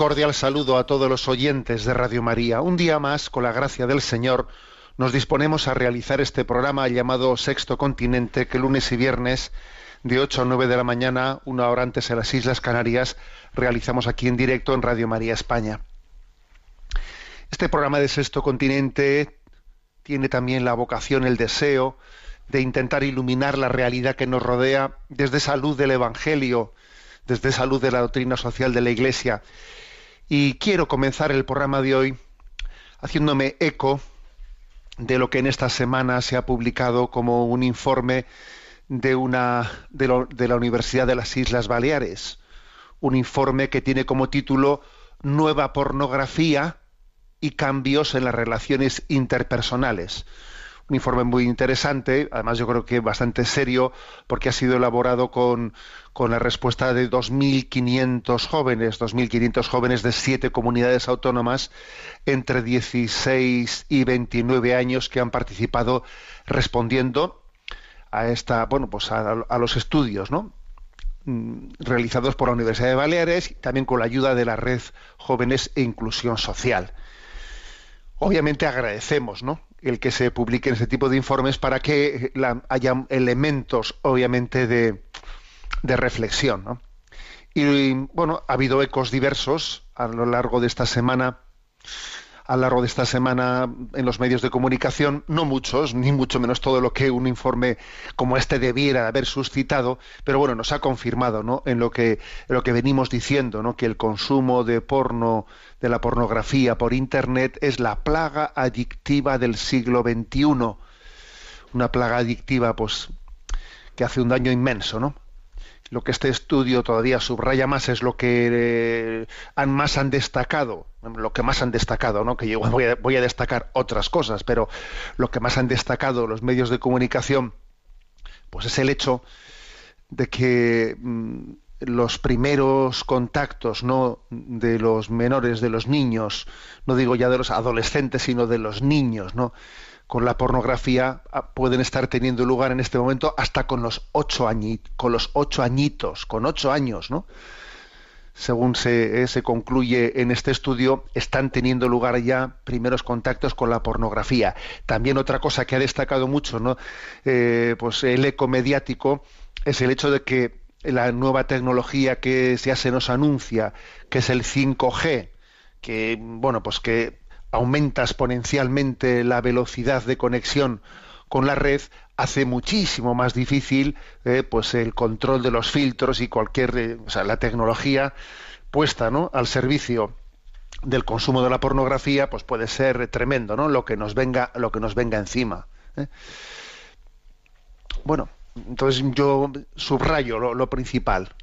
Cordial saludo a todos los oyentes de Radio María. Un día más, con la gracia del Señor, nos disponemos a realizar este programa llamado Sexto Continente, que lunes y viernes, de 8 a 9 de la mañana, una hora antes en las Islas Canarias, realizamos aquí en directo en Radio María España. Este programa de Sexto Continente tiene también la vocación, el deseo de intentar iluminar la realidad que nos rodea desde esa luz del Evangelio, desde esa luz de la doctrina social de la Iglesia. Y quiero comenzar el programa de hoy haciéndome eco de lo que en esta semana se ha publicado como un informe de una de, la Universidad de las Islas Baleares, un informe que tiene como título Nueva pornografía y cambios en las relaciones interpersonales. Un informe muy interesante, además yo creo que bastante serio, porque ha sido elaborado con, la respuesta de 2.500 jóvenes, 2.500 jóvenes de siete comunidades autónomas entre 16 y 29 años que han participado respondiendo a esta, bueno, pues a, los estudios. Mm, realizados por la Universidad de Baleares y también con la ayuda de la red Jóvenes e Inclusión Social. Obviamente agradecemos ¿no? El que se publiquen este tipo de informes para que haya elementos, obviamente, de, de reflexión. ¿no? Y bueno, ha habido ecos diversos a lo largo de esta semana, a lo largo de esta semana en los medios de comunicación, no muchos, ni mucho menos todo lo que un informe como este debiera haber suscitado, pero bueno, nos ha confirmado ¿no? en lo que lo que venimos diciendo, ¿no? que el consumo de porno, de la pornografía por internet es la plaga adictiva del siglo XXI. Una plaga adictiva, pues, que hace un daño inmenso, ¿no? lo que este estudio todavía subraya más es lo que eh, más han destacado, lo que más han destacado, ¿no? Que yo voy a, voy a destacar otras cosas, pero lo que más han destacado los medios de comunicación, pues es el hecho de que mm, los primeros contactos no de los menores de los niños no digo ya de los adolescentes sino de los niños no con la pornografía ah, pueden estar teniendo lugar en este momento hasta con los ocho añitos, con los ocho añitos, con ocho años, ¿no? Según se, eh, se concluye en este estudio, están teniendo lugar ya primeros contactos con la pornografía. También otra cosa que ha destacado mucho, ¿no? Eh, pues el eco mediático es el hecho de que la nueva tecnología que ya se nos anuncia, que es el 5G, que bueno, pues que aumenta exponencialmente la velocidad de conexión con la red, hace muchísimo más difícil eh, pues el control de los filtros y cualquier, eh, o sea, la tecnología puesta ¿no? al servicio del consumo de la pornografía, pues puede ser tremendo, ¿no? Lo que nos venga, lo que nos venga encima. ¿eh? Bueno, entonces yo subrayo lo, principal.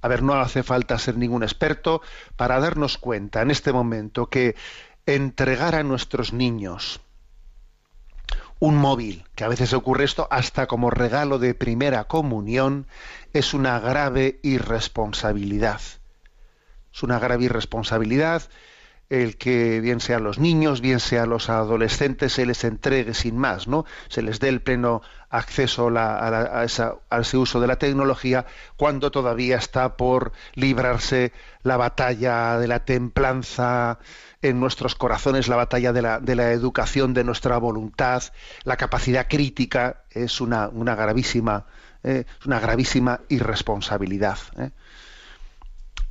A ver, no hace falta ser ningún experto para darnos cuenta en este momento que entregar a nuestros niños un móvil, que a veces ocurre esto hasta como regalo de primera comunión, es una grave irresponsabilidad. Es una grave irresponsabilidad el que bien sea a los niños, bien sea a los adolescentes, se les entregue sin más, ¿no? Se les dé el pleno acceso a, ese uso de la tecnología cuando todavía está por librarse la batalla de la templanza en nuestros corazones, la batalla de la, de la educación de nuestra voluntad, la capacidad crítica es una, una gravísima, eh, una gravísima irresponsabilidad. ¿eh?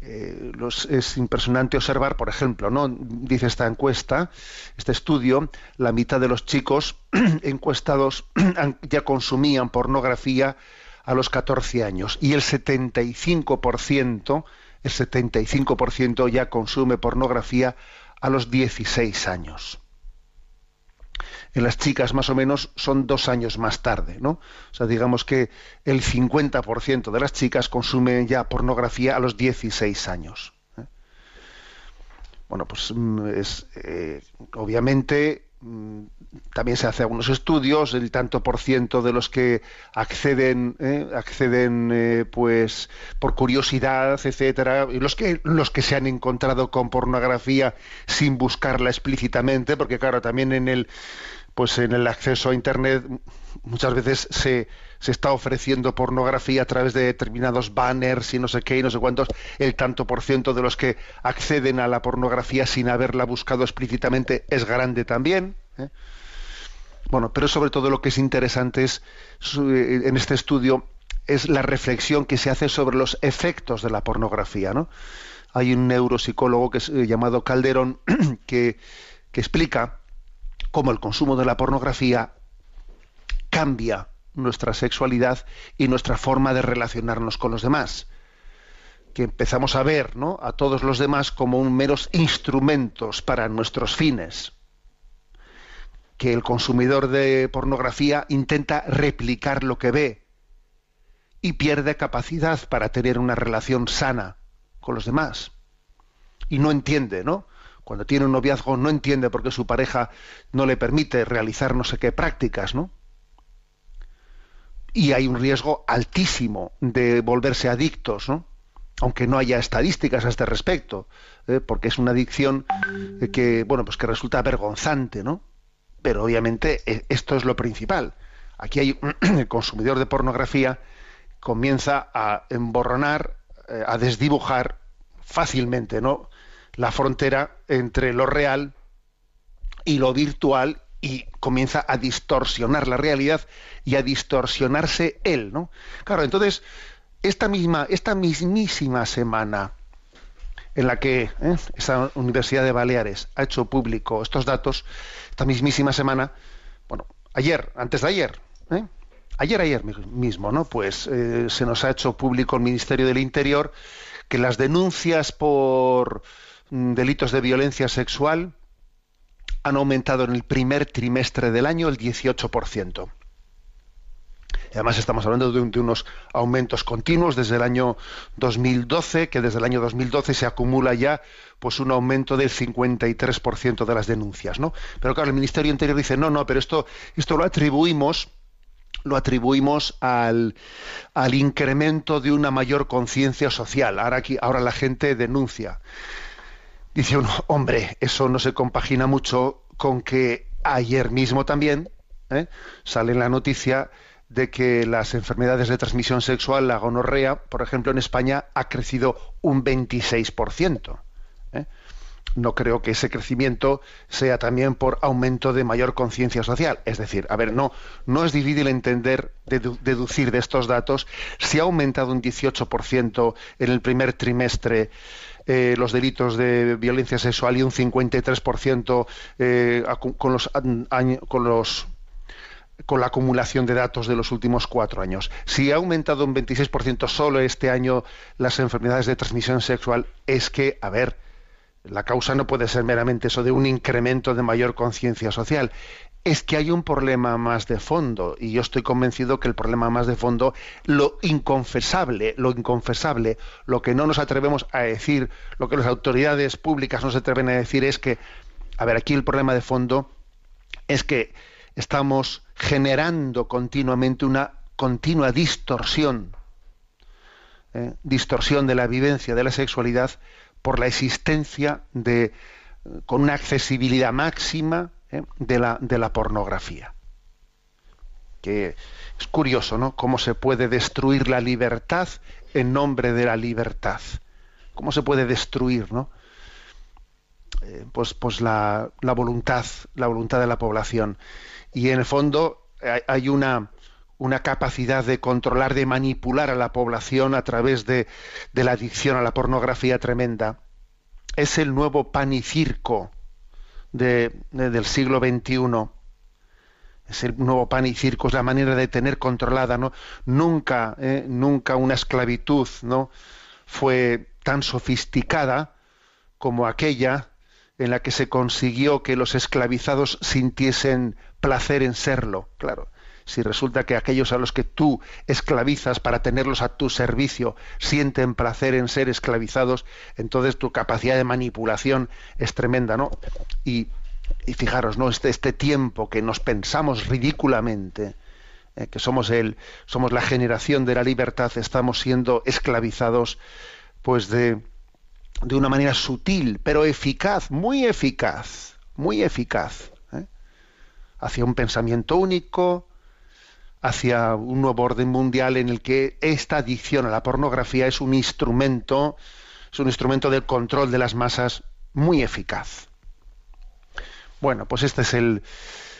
Eh, es impresionante observar, por ejemplo, ¿no? dice esta encuesta, este estudio, la mitad de los chicos encuestados ya consumían pornografía a los 14 años y el 75%, el 75% ya consume pornografía a los 16 años en las chicas más o menos son dos años más tarde, ¿no? O sea, digamos que el 50% de las chicas consumen ya pornografía a los 16 años. ¿eh? Bueno, pues mm, es eh, obviamente también se hace algunos estudios el tanto por ciento de los que acceden ¿eh? acceden pues por curiosidad etcétera y los que los que se han encontrado con pornografía sin buscarla explícitamente porque claro también en el pues en el acceso a Internet muchas veces se, se, está ofreciendo pornografía a través de determinados banners y no sé qué y no sé cuántos, el tanto por ciento de los que acceden a la pornografía sin haberla buscado explícitamente es grande también. ¿eh? Bueno, pero sobre todo lo que es interesante es, eh, en este estudio es la reflexión que se hace sobre los efectos de la pornografía. ¿no? Hay un neuropsicólogo que es, eh, llamado Calderón que, que explica cómo el consumo de la pornografía cambia nuestra sexualidad y nuestra forma de relacionarnos con los demás. Que empezamos a ver ¿no? a todos los demás como un meros instrumentos para nuestros fines. Que el consumidor de pornografía intenta replicar lo que ve y pierde capacidad para tener una relación sana con los demás. Y no entiende, ¿no? cuando tiene un noviazgo no entiende por qué su pareja no le permite realizar no sé qué prácticas, ¿no? Y hay un riesgo altísimo de volverse adictos, ¿no? Aunque no haya estadísticas a este respecto, ¿eh? porque es una adicción que, bueno, pues que resulta vergonzante, ¿no? Pero obviamente eh, esto es lo principal. Aquí hay el consumidor de pornografía comienza a emborronar, eh, a desdibujar fácilmente, ¿no? la frontera entre lo real y lo virtual y comienza a distorsionar la realidad y a distorsionarse él, ¿no? Claro, entonces esta misma, esta mismísima semana en la que ¿eh? esa Universidad de Baleares ha hecho público estos datos, esta mismísima semana, bueno, ayer, antes de ayer, ¿eh? ayer, ayer mismo, ¿no? Pues eh, se nos ha hecho público el Ministerio del Interior que las denuncias por Mm, delitos de violencia sexual han aumentado en el primer trimestre del año el 18%. además estamos hablando de, unos aumentos continuos desde el año 2012, que desde el año 2012 se acumula ya pues un aumento del 53% de las denuncias, ¿no? Pero claro, el Ministerio Interior dice, "No, no, pero esto esto lo atribuimos lo atribuimos al, al incremento de una mayor conciencia social. Ahora, aquí, ahora la gente denuncia. Dice uno, hombre, eso no se compagina mucho con que ayer mismo también ¿eh? sale la noticia de que las enfermedades de transmisión sexual, la gonorrea, por ejemplo, en España ha crecido un 26%. ¿eh? No creo que ese crecimiento sea también por aumento de mayor conciencia social. Es decir, a ver, no, no es difícil entender, deducir de estos datos si ha aumentado un 18% en el primer trimestre eh, los delitos de violencia sexual y un 53% eh, con los con los con la acumulación de datos de los últimos cuatro años. Si ha aumentado un 26% solo este año las enfermedades de transmisión sexual, es que, a ver, la causa no puede ser meramente eso de un incremento de mayor conciencia social es que hay un problema más de fondo y yo estoy convencido que el problema más de fondo, lo inconfesable, lo inconfesable, lo que no nos atrevemos a decir, lo que las autoridades públicas no se atreven a decir es que, a ver, aquí el problema de fondo es que estamos generando continuamente una continua distorsión, ¿eh? distorsión de la vivencia de la sexualidad por la existencia de con una accesibilidad máxima ¿eh? de, la, de la pornografía. Que es curioso, ¿no? Cómo se puede destruir la libertad en nombre de la libertad. ¿Cómo se puede destruir, ¿no? Eh, pues, pues la, la, voluntad, la voluntad de la población. Y en el fondo hay, hay una, una capacidad de controlar, de manipular a la población a través de, de la adicción a la pornografía tremenda. Es el nuevo pan y circo de, de, del siglo XXI. Es el nuevo pan y circo, es la manera de tener controlada, ¿no? Nunca, eh, nunca una esclavitud, ¿no? Fue tan sofisticada como aquella en la que se consiguió que los esclavizados sintiesen placer en serlo. Claro, si resulta que aquellos a los que tú esclavizas para tenerlos a tu servicio sienten placer en ser esclavizados, entonces tu capacidad de manipulación es tremenda, ¿no? Y, y fijaros, ¿no? Este, este tiempo que nos pensamos ridículamente, eh, que somos el, somos la generación de la libertad, estamos siendo esclavizados, pues de, de una manera sutil, pero eficaz, muy eficaz, muy eficaz, ¿eh? hacia un pensamiento único, hacia un nuevo orden mundial en el que esta adicción a la pornografía es un instrumento, es un instrumento del control de las masas muy eficaz. Bueno, pues este es el,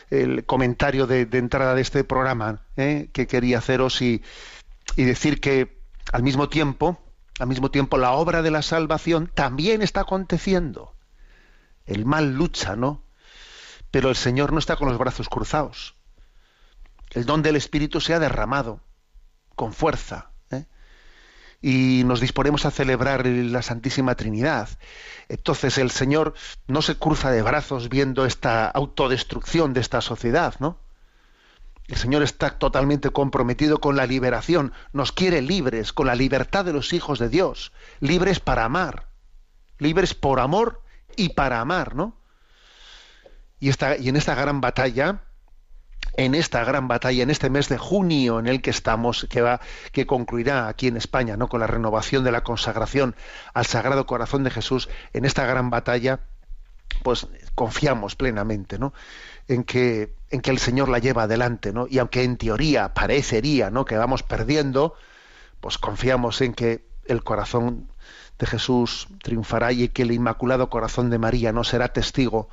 el comentario de, de, entrada de este programa ¿eh? que quería haceros y, y decir que al mismo tiempo, al mismo tiempo la obra de la salvación también está aconteciendo. El mal lucha, ¿no? Pero el Señor no está con los brazos cruzados. El don del Espíritu se ha derramado con fuerza. ¿eh? Y nos disponemos a celebrar la Santísima Trinidad. Entonces el Señor no se cruza de brazos viendo esta autodestrucción de esta sociedad, ¿no? El Señor está totalmente comprometido con la liberación, nos quiere libres, con la libertad de los hijos de Dios, libres para amar, libres por amor y para amar, ¿no? Y, esta, y en esta gran batalla, en esta gran batalla, en este mes de junio en el que estamos, que va, que concluirá aquí en España, ¿no? con la renovación de la consagración al Sagrado Corazón de Jesús, en esta gran batalla, pues confiamos plenamente, ¿no? en que, en que el Señor la lleva adelante, ¿no? Y aunque en teoría parecería, ¿no? que vamos perdiendo, pues confiamos en que el corazón de Jesús triunfará y que el Inmaculado Corazón de María no será testigo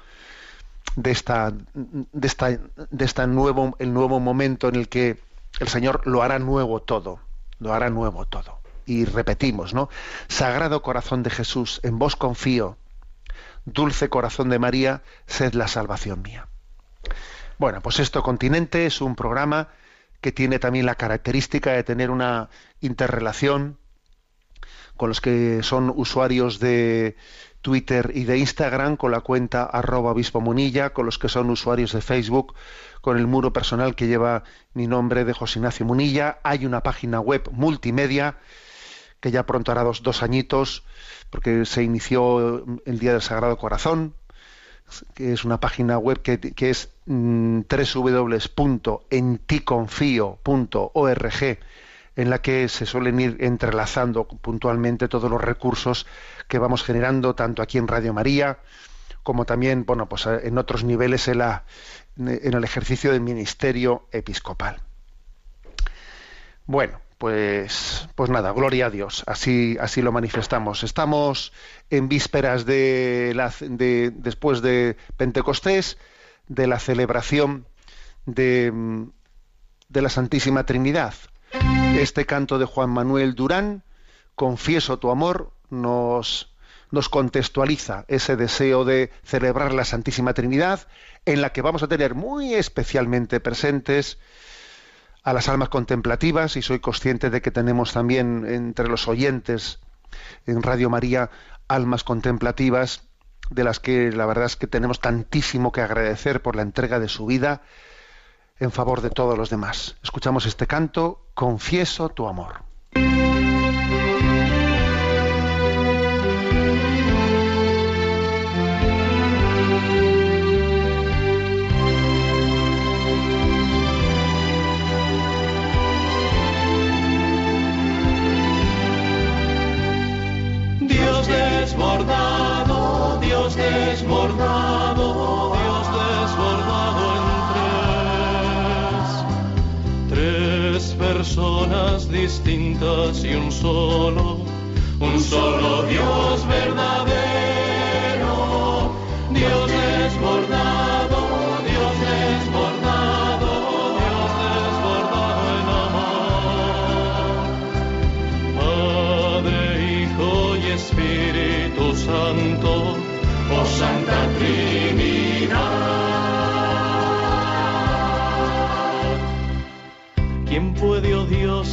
de esta de esta de esta nuevo el nuevo momento en el que el Señor lo hará nuevo todo, lo hará nuevo todo. Y repetimos, ¿no? Sagrado Corazón de Jesús, en vos confío. Dulce Corazón de María, sed la salvación mía. Bueno, pues esto Continente es un programa que tiene también la característica de tener una interrelación con los que son usuarios de Twitter y de Instagram, con la cuenta arroba obispo munilla, con los que son usuarios de Facebook, con el muro personal que lleva mi nombre de José Ignacio Munilla. Hay una página web multimedia que ya pronto hará dos, añitos, porque se inició el Día del Sagrado Corazón, que es una página web que, es mm, www.enticonfio.org en la que se suelen ir entrelazando puntualmente todos los recursos que vamos generando tanto aquí en Radio María como también bueno pues en otros niveles en el ejercicio del ministerio episcopal. Bueno, pues, pues nada, gloria a Dios, así, así lo manifestamos. Estamos en vísperas de, la, de después de Pentecostés, de la celebración de, de la Santísima Trinidad. Este canto de Juan Manuel Durán, Confieso tu amor, nos, contextualiza ese deseo de celebrar la Santísima Trinidad, en la que vamos a tener muy especialmente presentes a las almas contemplativas y soy consciente de que tenemos también entre los oyentes en Radio María almas contemplativas de las que la verdad es que tenemos tantísimo que agradecer por la entrega de su vida en favor de todos los demás. Escuchamos este canto, Confieso tu amor. Personas distintas y un solo, un solo Dios verdadero,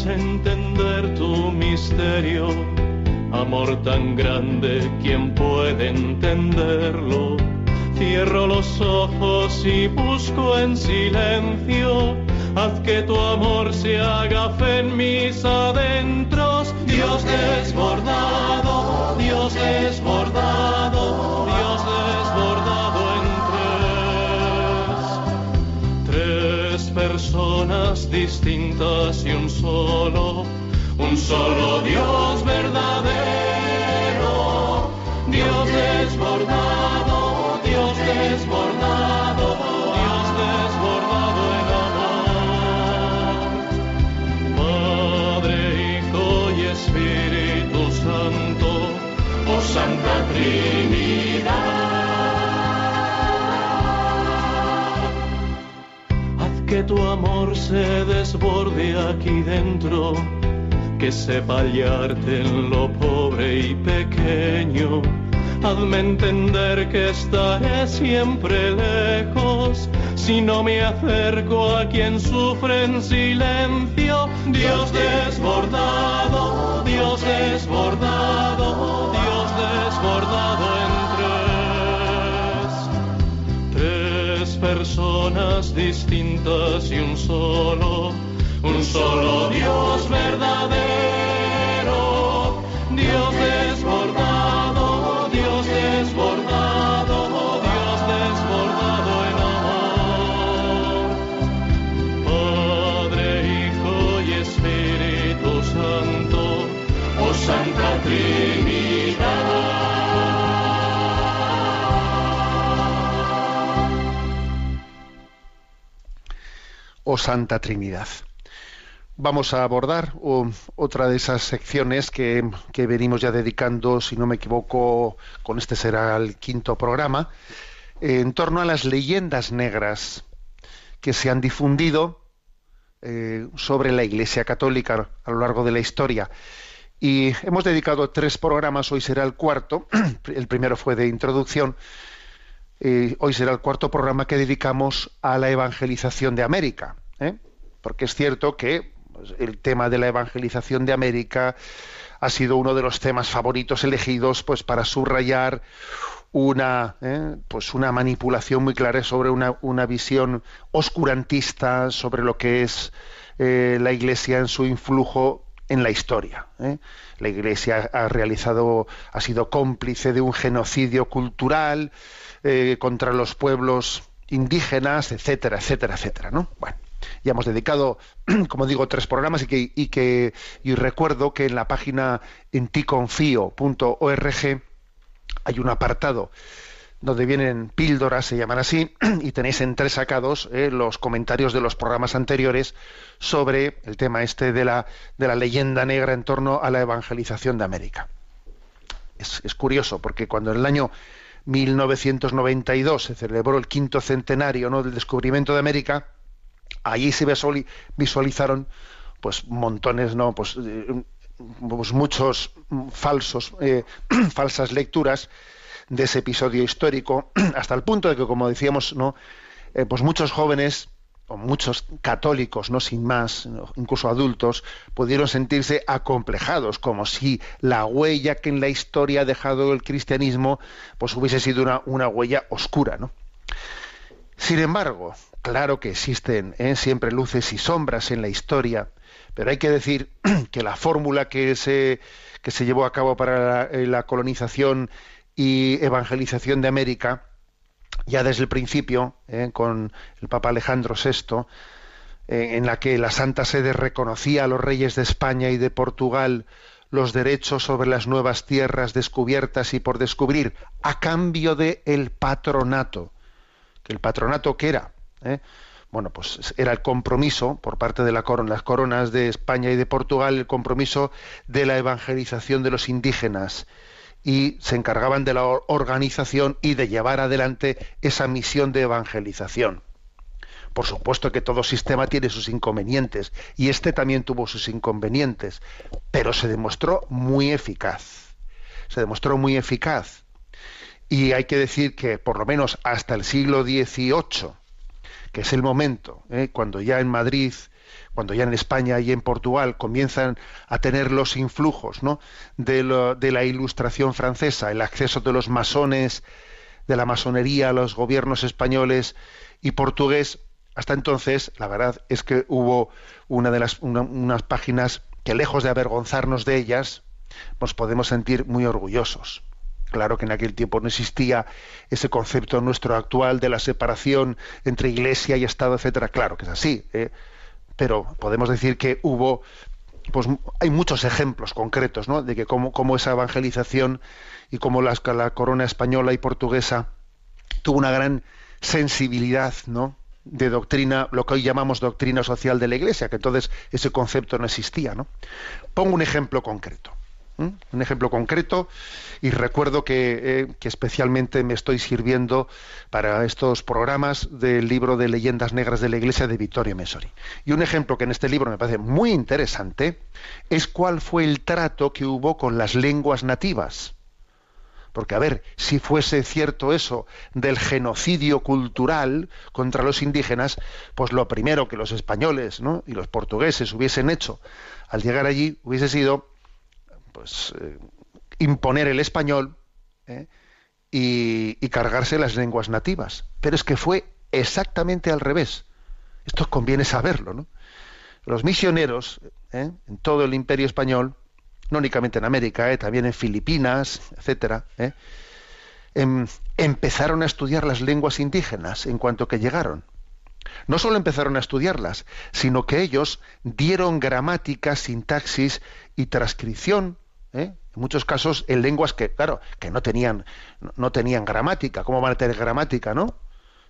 entender tu misterio? Amor tan grande, ¿quién puede entenderlo? Cierro los ojos y busco en silencio. Haz que tu amor se haga fe en mis adentros. Dios desbordado, Dios desbordado, Dios desbordado personas distintas y un solo, un solo Dios verdadero. Dios desbordado, Dios desbordado, Dios desbordado en amor. Padre, Hijo y Espíritu Santo, oh Santa Trinidad. Tu amor se desborde aquí dentro, que sepa hallarte en lo pobre y pequeño. Hazme entender que estaré siempre lejos si no me acerco a quien sufre en silencio. Dios desbordado, Dios desbordado, personas distintas y un solo, un solo Dios verdadero. Oh Santa Trinidad. Vamos a abordar otra de esas secciones que, que venimos ya dedicando, si no me equivoco, con este será el quinto programa, en torno a las leyendas negras que se han difundido eh, sobre la Iglesia Católica a lo largo de la historia. Y hemos dedicado tres programas, hoy será el cuarto, el primero fue de introducción, hoy será el cuarto programa que dedicamos a la evangelización de América. ¿eh? Porque es cierto que pues, el tema de la evangelización de América ha sido uno de los temas favoritos elegidos pues para subrayar una ¿eh? pues una manipulación muy clara sobre una, una visión oscurantista sobre lo que es eh, la Iglesia en su influjo en la historia. ¿eh? La Iglesia ha realizado, ha sido cómplice de un genocidio cultural eh, contra los pueblos indígenas, etcétera, etcétera, etcétera, ¿no? Bueno, ya hemos dedicado, como digo, tres programas y que, y que y recuerdo que en la página enticonfío.org hay un apartado donde vienen píldoras, se llaman así, y tenéis entresacados eh, los comentarios de los programas anteriores sobre el tema este de la, de la leyenda negra en torno a la evangelización de América. Es, curioso, porque cuando en el año 1992 se celebró el quinto centenario ¿no? del descubrimiento de América, allí se visualizaron pues montones, no, pues, eh, pues muchos falsos, eh, falsas lecturas de ese episodio histórico, hasta el punto de que, como decíamos, no, eh, pues muchos jóvenes o muchos católicos, no sin más, incluso adultos, pudieron sentirse acomplejados, como si la huella que en la historia ha dejado el cristianismo, pues hubiese sido una, una huella oscura, ¿no? Sin embargo, claro que existen ¿eh? siempre luces y sombras en la historia, pero hay que decir que la fórmula que se, que se llevó a cabo para la, la colonización y evangelización de América, ya desde el principio, eh, con el Papa Alejandro VI, eh, en la que la Santa Sede reconocía a los reyes de España y de Portugal los derechos sobre las nuevas tierras descubiertas y por descubrir, a cambio de el patronato. El patronato qué era, ¿Eh? bueno, pues era el compromiso por parte de la corona, las coronas de España y de Portugal, el compromiso de la evangelización de los indígenas y se encargaban de la organización y de llevar adelante esa misión de evangelización. Por supuesto que todo sistema tiene sus inconvenientes y este también tuvo sus inconvenientes, pero se demostró muy eficaz. Se demostró muy eficaz. Y hay que decir que por lo menos hasta el siglo XVIII, que es el momento, ¿eh? cuando ya en Madrid, cuando ya en España y en Portugal comienzan a tener los influjos ¿no? de, de la ilustración francesa, el acceso de los masones, de la masonería a los gobiernos españoles y portugués, hasta entonces, la verdad es que hubo una de las unas páginas que lejos de avergonzarnos de ellas, nos podemos sentir muy orgullosos. Claro que en aquel tiempo no existía ese concepto nuestro actual de la separación entre Iglesia y Estado, etcétera. Claro que es así, ¿eh? Pero podemos decir que hubo, pues hay muchos ejemplos concretos, ¿no? De que cómo, esa evangelización y cómo la corona española y portuguesa tuvo una gran sensibilidad, ¿no? de doctrina, lo que hoy llamamos doctrina social de la Iglesia, que entonces ese concepto no existía. ¿no? Pongo un ejemplo concreto. Un ejemplo concreto y recuerdo que, eh, que, especialmente me estoy sirviendo para estos programas del libro de leyendas negras de la Iglesia de Vittorio Messori. Y un ejemplo que en este libro me parece muy interesante es cuál fue el trato que hubo con las lenguas nativas. Porque, a ver, si fuese cierto eso del genocidio cultural contra los indígenas, pues lo primero que los españoles y los portugueses hubiesen hecho al llegar allí hubiese sido pues, eh, imponer el español ¿eh? y, cargarse las lenguas nativas. Pero es que fue exactamente al revés. Esto conviene saberlo. ¿no? Los misioneros ¿eh? en todo el imperio español no únicamente en América, también en Filipinas, etcétera, em, empezaron a estudiar las lenguas indígenas en cuanto que llegaron. No solo empezaron a estudiarlas, sino que ellos dieron gramática, sintaxis y transcripción, ¿eh? en muchos casos en lenguas que, claro, que no tenían, no tenían gramática. ¿Cómo van a tener gramática, no?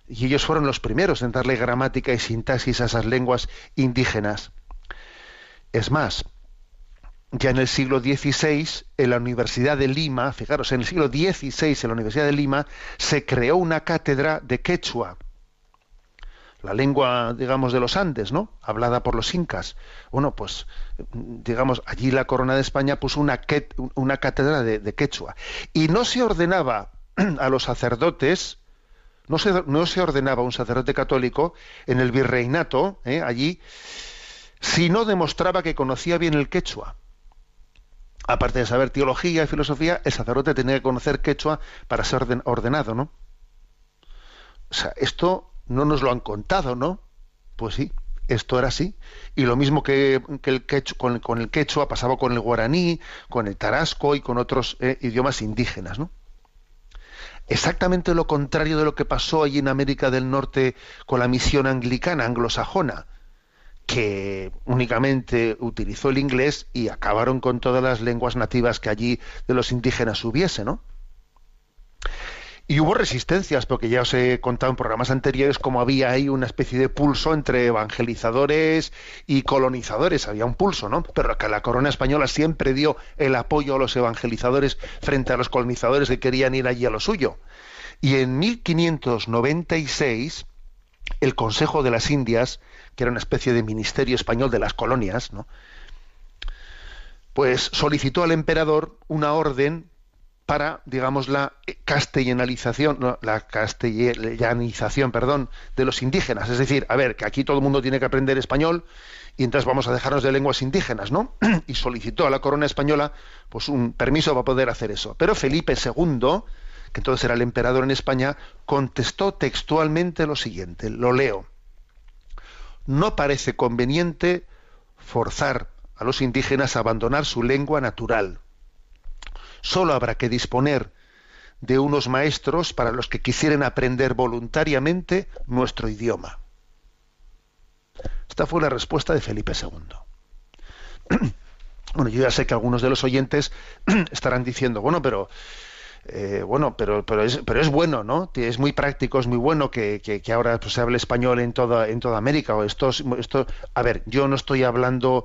Y ellos fueron los primeros en darle gramática y sintaxis a esas lenguas indígenas. Es más, ya en el siglo XVI, en la Universidad de Lima, fijaros, en el siglo XVI, en la Universidad de Lima, se creó una cátedra de quechua, la lengua, digamos, de los Andes, ¿no? Hablada por los incas. Bueno, pues, digamos, allí la corona de España puso una, una cátedra de, quechua. Y no se ordenaba a los sacerdotes, no se, no se ordenaba un sacerdote católico en el virreinato, ¿eh? allí, si no demostraba que conocía bien el quechua aparte de saber teología y filosofía, el sacerdote tenía que conocer quechua para ser ordenado, ¿no? O sea, esto no nos lo han contado, ¿no? Pues sí, esto era así. Y lo mismo que, el quechua, con, el quechua pasaba con el guaraní, con el tarasco y con otros eh, idiomas indígenas, ¿no? Exactamente lo contrario de lo que pasó allí en América del Norte con la misión anglicana, anglosajona que únicamente utilizó el inglés y acabaron con todas las lenguas nativas que allí de los indígenas hubiese, ¿no? Y hubo resistencias, porque ya os he contado en programas anteriores cómo había ahí una especie de pulso entre evangelizadores y colonizadores. Había un pulso, ¿no? Pero que la corona española siempre dio el apoyo a los evangelizadores frente a los colonizadores que querían ir allí a lo suyo. Y en 1596, el Consejo de las Indias que era una especie de ministerio español de las colonias, ¿no? pues solicitó al emperador una orden para, digamos, la castellanización, la castellanización, perdón, de los indígenas. Es decir, a ver, que aquí todo el mundo tiene que aprender español y entonces vamos a dejarnos de lenguas indígenas, ¿no? Y solicitó a la corona española, pues, un permiso para poder hacer eso. Pero Felipe II, que entonces era el emperador en España, contestó textualmente lo siguiente, lo leo no parece conveniente forzar a los indígenas a abandonar su lengua natural. Solo habrá que disponer de unos maestros para los que quisieran aprender voluntariamente nuestro idioma. Esta fue la respuesta de Felipe II. Bueno, yo ya sé que algunos de los oyentes estarán diciendo, bueno, pero eh, bueno, pero, pero, es, bueno, ¿no? Es muy práctico, es muy bueno que ahora pues, se hable español en toda, en toda América. O esto, esto, a ver, yo no estoy hablando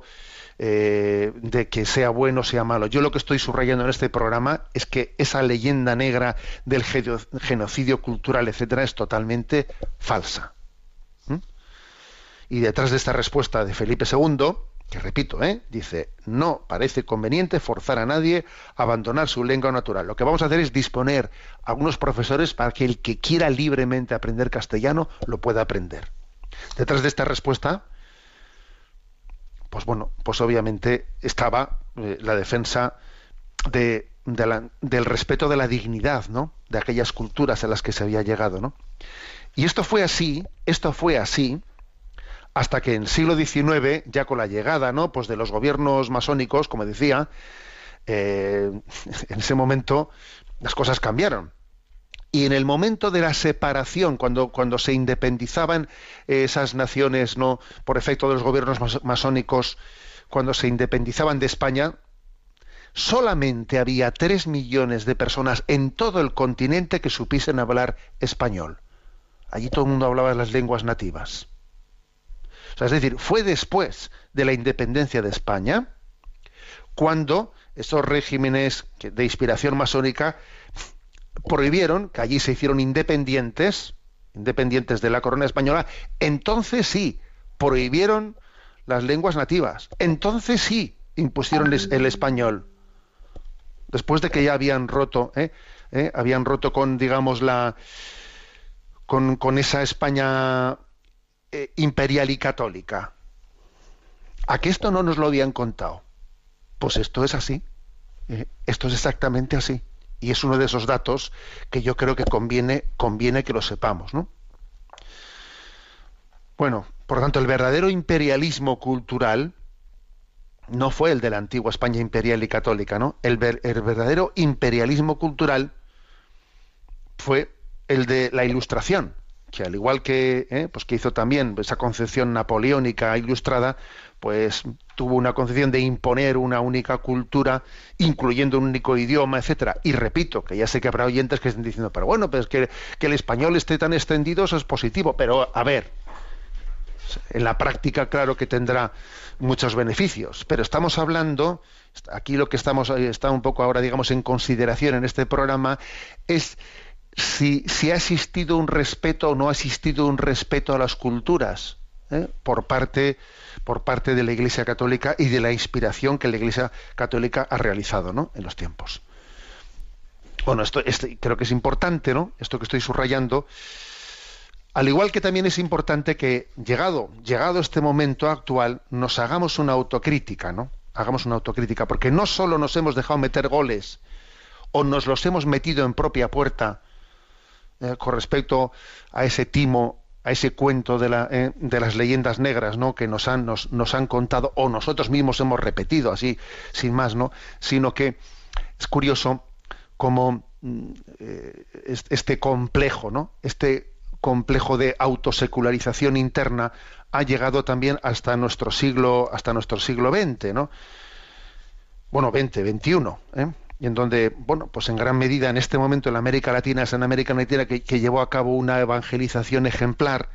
eh, de que sea bueno o sea malo. Yo lo que estoy subrayando en este programa es que esa leyenda negra del genocidio cultural, etcétera, es totalmente falsa. ¿Mm? Y detrás de esta respuesta de Felipe II, que repito, ¿eh? dice, no parece conveniente forzar a nadie a abandonar su lengua natural. Lo que vamos a hacer es disponer a algunos profesores para que el que quiera libremente aprender castellano lo pueda aprender. Detrás de esta respuesta, pues bueno, pues obviamente estaba eh, la defensa del respeto de la dignidad, ¿no? De aquellas culturas a las que se había llegado, ¿no? Y esto fue así, esto fue así, hasta que en el siglo XIX, ya con la llegada ¿no? pues de los gobiernos masónicos, como decía, eh, en ese momento las cosas cambiaron. Y en el momento de la separación, cuando, cuando se independizaban esas naciones no por efecto de los gobiernos masónicos, cuando se independizaban de España, solamente había tres millones de personas en todo el continente que supiesen hablar español. Allí todo el mundo hablaba las lenguas nativas. O sea, es decir, fue después de la independencia de España cuando esos regímenes de inspiración masónica prohibieron que allí se hicieron independientes, independientes de la corona española, entonces sí, prohibieron las lenguas nativas, entonces sí, impusieron el español. Después de que ya habían roto, ¿eh? ¿Eh? habían roto con, digamos, la, con, con esa España eh, imperial y católica. ¿A qué esto no nos lo habían contado? Pues esto es así. Eh, esto es exactamente así. Y es uno de esos datos que yo creo que conviene, conviene que lo sepamos, ¿no? Bueno, por tanto, el verdadero imperialismo cultural no fue el de la antigua España imperial y católica, ¿no? El, el verdadero imperialismo cultural fue el de la ilustración, que al igual que, eh, pues que hizo también esa concepción napoleónica ilustrada, pues tuvo una concepción de imponer una única cultura, incluyendo un único idioma, etcétera. Y repito, que ya sé que habrá oyentes que estén diciendo, pero bueno, pues que, que el español esté tan extendido, eso es positivo. Pero, a ver, en la práctica, claro que tendrá muchos beneficios. Pero estamos hablando, aquí lo que estamos, está un poco ahora, digamos, en consideración en este programa, es si, ha existido un respeto o no ha existido un respeto a las culturas ¿eh? por, parte, por parte de la Iglesia Católica y de la inspiración que la Iglesia Católica ha realizado ¿no? en los tiempos. Bueno, esto, creo que es importante, ¿no? Esto que estoy subrayando. Al igual que también es importante que, llegado, llegado este momento actual, nos hagamos una autocrítica, ¿no? Hagamos una autocrítica, porque no solo nos hemos dejado meter goles o nos los hemos metido en propia puerta, eh, con respecto a ese timo, a ese cuento de, la, eh, de las leyendas negras, ¿no? Que nos han, nos, nos, han contado o nosotros mismos hemos repetido así, sin más, ¿no? Sino que es curioso cómo mm, eh, este complejo, ¿no? Este complejo de autosecularización interna ha llegado también hasta nuestro siglo, hasta nuestro siglo XX, ¿no? Bueno, XX, XXI, ¿eh? Y en donde, bueno, pues en gran medida en este momento en América Latina es en América Latina que, llevó a cabo una evangelización ejemplar,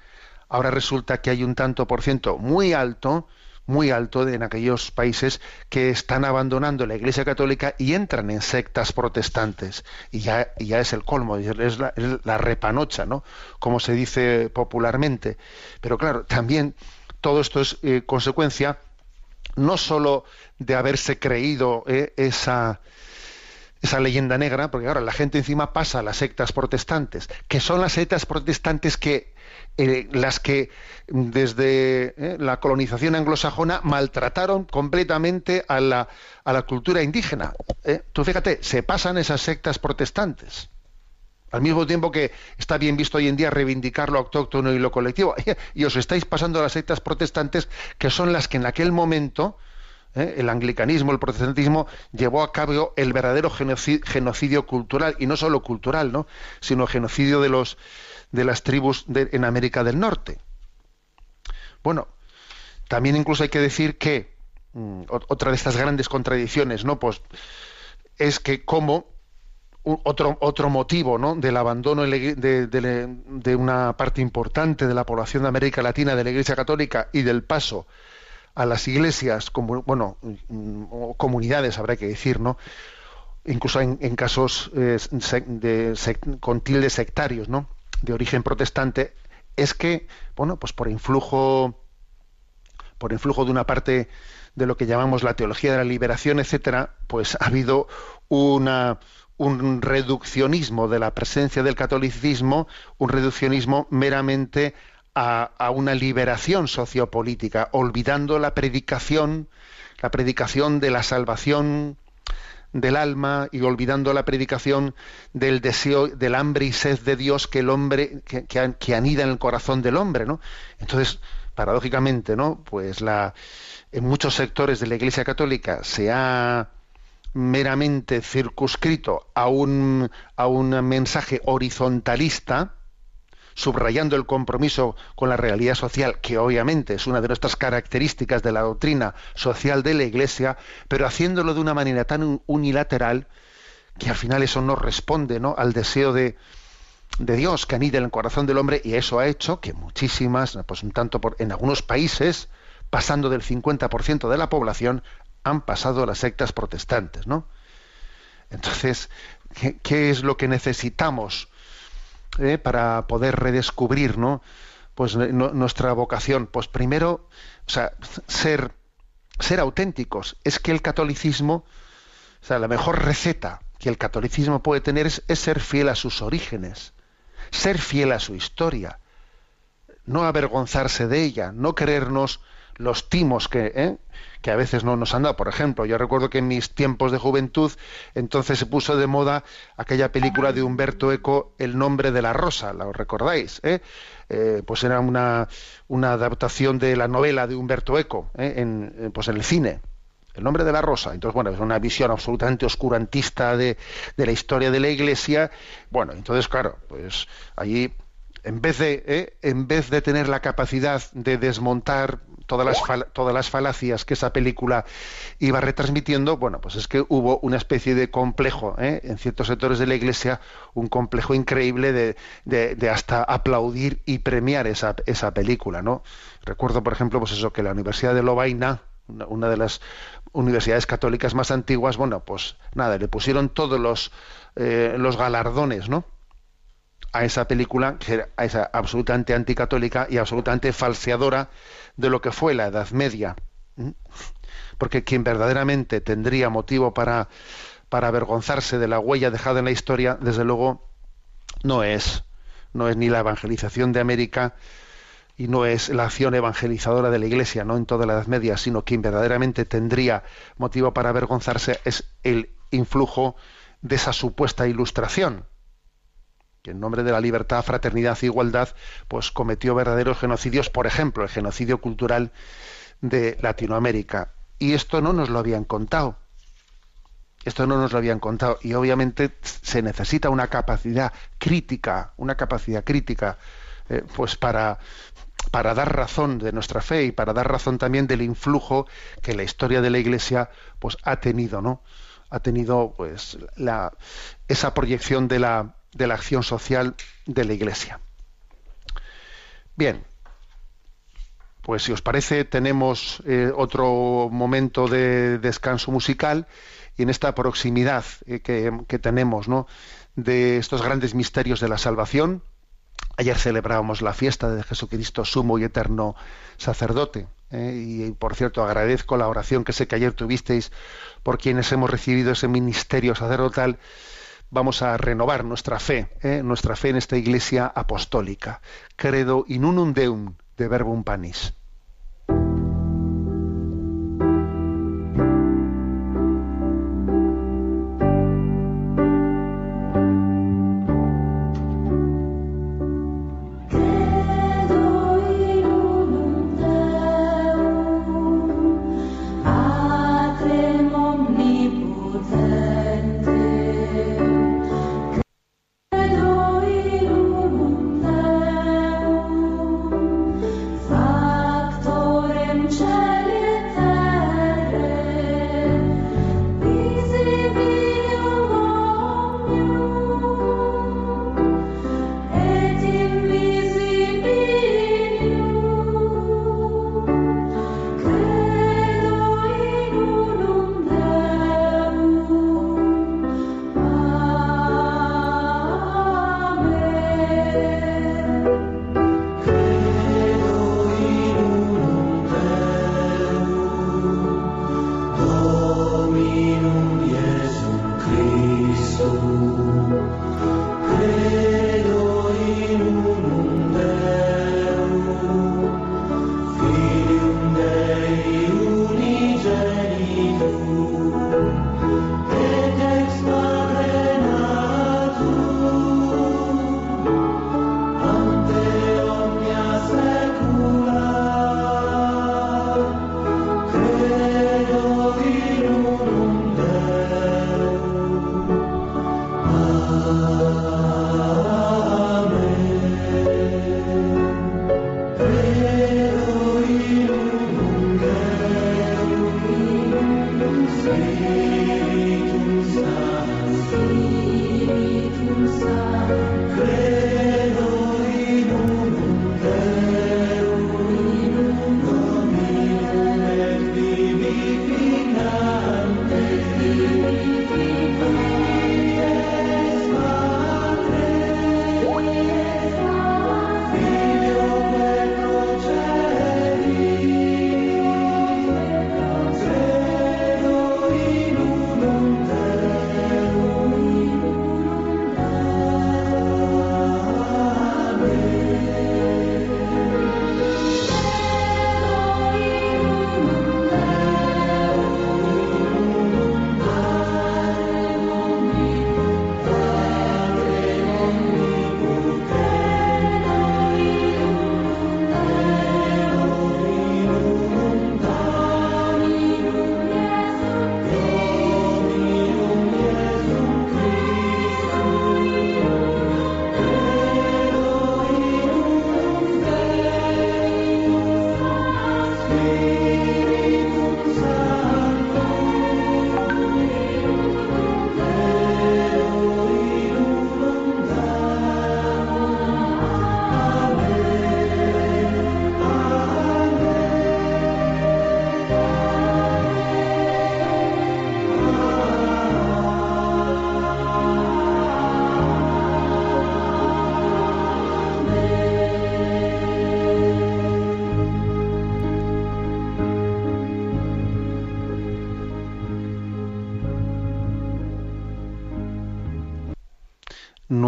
ahora resulta que hay un tanto por ciento muy alto, muy alto en aquellos países que están abandonando la Iglesia Católica y entran en sectas protestantes. Y ya, ya es el colmo, es la, repanocha, ¿no? Como se dice popularmente. Pero claro, también todo esto es eh, consecuencia no sólo de haberse creído eh, esa, esa leyenda negra, porque ahora la gente encima pasa a las sectas protestantes, que son las sectas protestantes que eh, las que desde eh, la colonización anglosajona maltrataron completamente a la, a la cultura indígena. ¿eh? Tú fíjate, se pasan esas sectas protestantes. Al mismo tiempo que está bien visto hoy en día reivindicar lo autóctono y lo colectivo. Y os estáis pasando a las sectas protestantes, que son las que en aquel momento ¿eh? el anglicanismo, el protestantismo, llevó a cabo el verdadero genocidio, cultural, y no solo cultural, ¿no? sino genocidio de, los, de las tribus en América del Norte. Bueno, también incluso hay que decir que mm, otra de estas grandes contradicciones, ¿no? Pues es que como otro, otro motivo ¿no? del abandono de, de- de- de una parte importante de la población de América Latina de la Iglesia Católica y del paso a las iglesias, como, bueno, comunidades, habrá que decir, ¿no? incluso en, en casos eh, de con tildes sectarios, ¿no? de origen protestante, es que, bueno, pues por influjo, por influjo de una parte de lo que llamamos la teología de la liberación, etcétera, pues ha habido una un reduccionismo de la presencia del catolicismo, un reduccionismo meramente a, una liberación sociopolítica, olvidando la predicación, la predicación de la salvación del alma y olvidando la predicación del deseo, del hambre y sed de Dios que el hombre, que, que anida en el corazón del hombre, ¿no? Entonces, paradójicamente, ¿no? Pues la, en muchos sectores de la Iglesia Católica se ha meramente circunscrito a un, a un mensaje horizontalista, subrayando el compromiso con la realidad social, que obviamente es una de nuestras características de la doctrina social de la Iglesia, pero haciéndolo de una manera tan un- unilateral que al final eso no responde ¿no? al deseo de, de Dios que anida en el corazón del hombre y eso ha hecho que muchísimas, pues un tanto en algunos países, pasando del 50% de la población, han pasado a las sectas protestantes, ¿no? Entonces, ¿qué, qué es lo que necesitamos eh, para poder redescubrir, ¿no? Pues eh, nuestra vocación. Pues primero, o sea, ser, ser auténticos. Es que el catolicismo, o sea, la mejor receta que el catolicismo puede tener es, ser fiel a sus orígenes, ser fiel a su historia, no avergonzarse de ella, no creernos los timos que, ¿eh? Que a veces no nos han dado. Por ejemplo, yo recuerdo que en mis tiempos de juventud, entonces se puso de moda aquella película de Humberto Eco, El nombre de la rosa, ¿la os recordáis? eh? Eh, pues era una, una adaptación de la novela de Humberto Eco ¿eh? en, eh, pues en el cine. El nombre de la rosa. Entonces, bueno, es una visión absolutamente oscurantista de, de la historia de la Iglesia. Bueno, entonces, claro, pues allí, en vez de, ¿eh? en vez de tener la capacidad de desmontar todas las, todas las falacias que esa película iba retransmitiendo, bueno, pues es que hubo una especie de complejo ¿eh? en ciertos sectores de la Iglesia, un complejo increíble de, de- hasta aplaudir y premiar esa, esa película, ¿no? Recuerdo, por ejemplo, pues eso, que la Universidad de Lovaina, una, de las universidades católicas más antiguas, bueno, pues nada, le pusieron todos los, eh, los galardones, ¿no? a esa película, que era esa absolutamente anticatólica y absolutamente falseadora de lo que fue la Edad Media. Porque quien verdaderamente tendría motivo para, para avergonzarse de la huella dejada en la historia, desde luego, no es, no es ni la evangelización de América y no es la acción evangelizadora de la Iglesia, no en toda la Edad Media, sino quien verdaderamente tendría motivo para avergonzarse es el influjo de esa supuesta ilustración que en nombre de la libertad, fraternidad e igualdad, pues cometió verdaderos genocidios, por ejemplo, el genocidio cultural de Latinoamérica. Y esto no nos lo habían contado. Esto no nos lo habían contado. Y obviamente se necesita una capacidad crítica, una capacidad crítica, eh, pues para, para dar razón de nuestra fe y para dar razón también del influjo que la historia de la Iglesia pues ha tenido, ¿no? Ha tenido pues la, esa proyección de la, de la acción social de la Iglesia. Bien, pues si os parece tenemos eh, otro momento de descanso musical y en esta proximidad eh, que, tenemos ¿no? de estos grandes misterios de la salvación. Ayer celebrábamos la fiesta de Jesucristo, sumo y eterno sacerdote. ¿eh? Y por cierto, agradezco la oración que sé que ayer tuvisteis por quienes hemos recibido ese ministerio sacerdotal vamos a renovar nuestra fe, ¿eh? nuestra fe en esta iglesia apostólica. Credo in unum deum de verbum panis.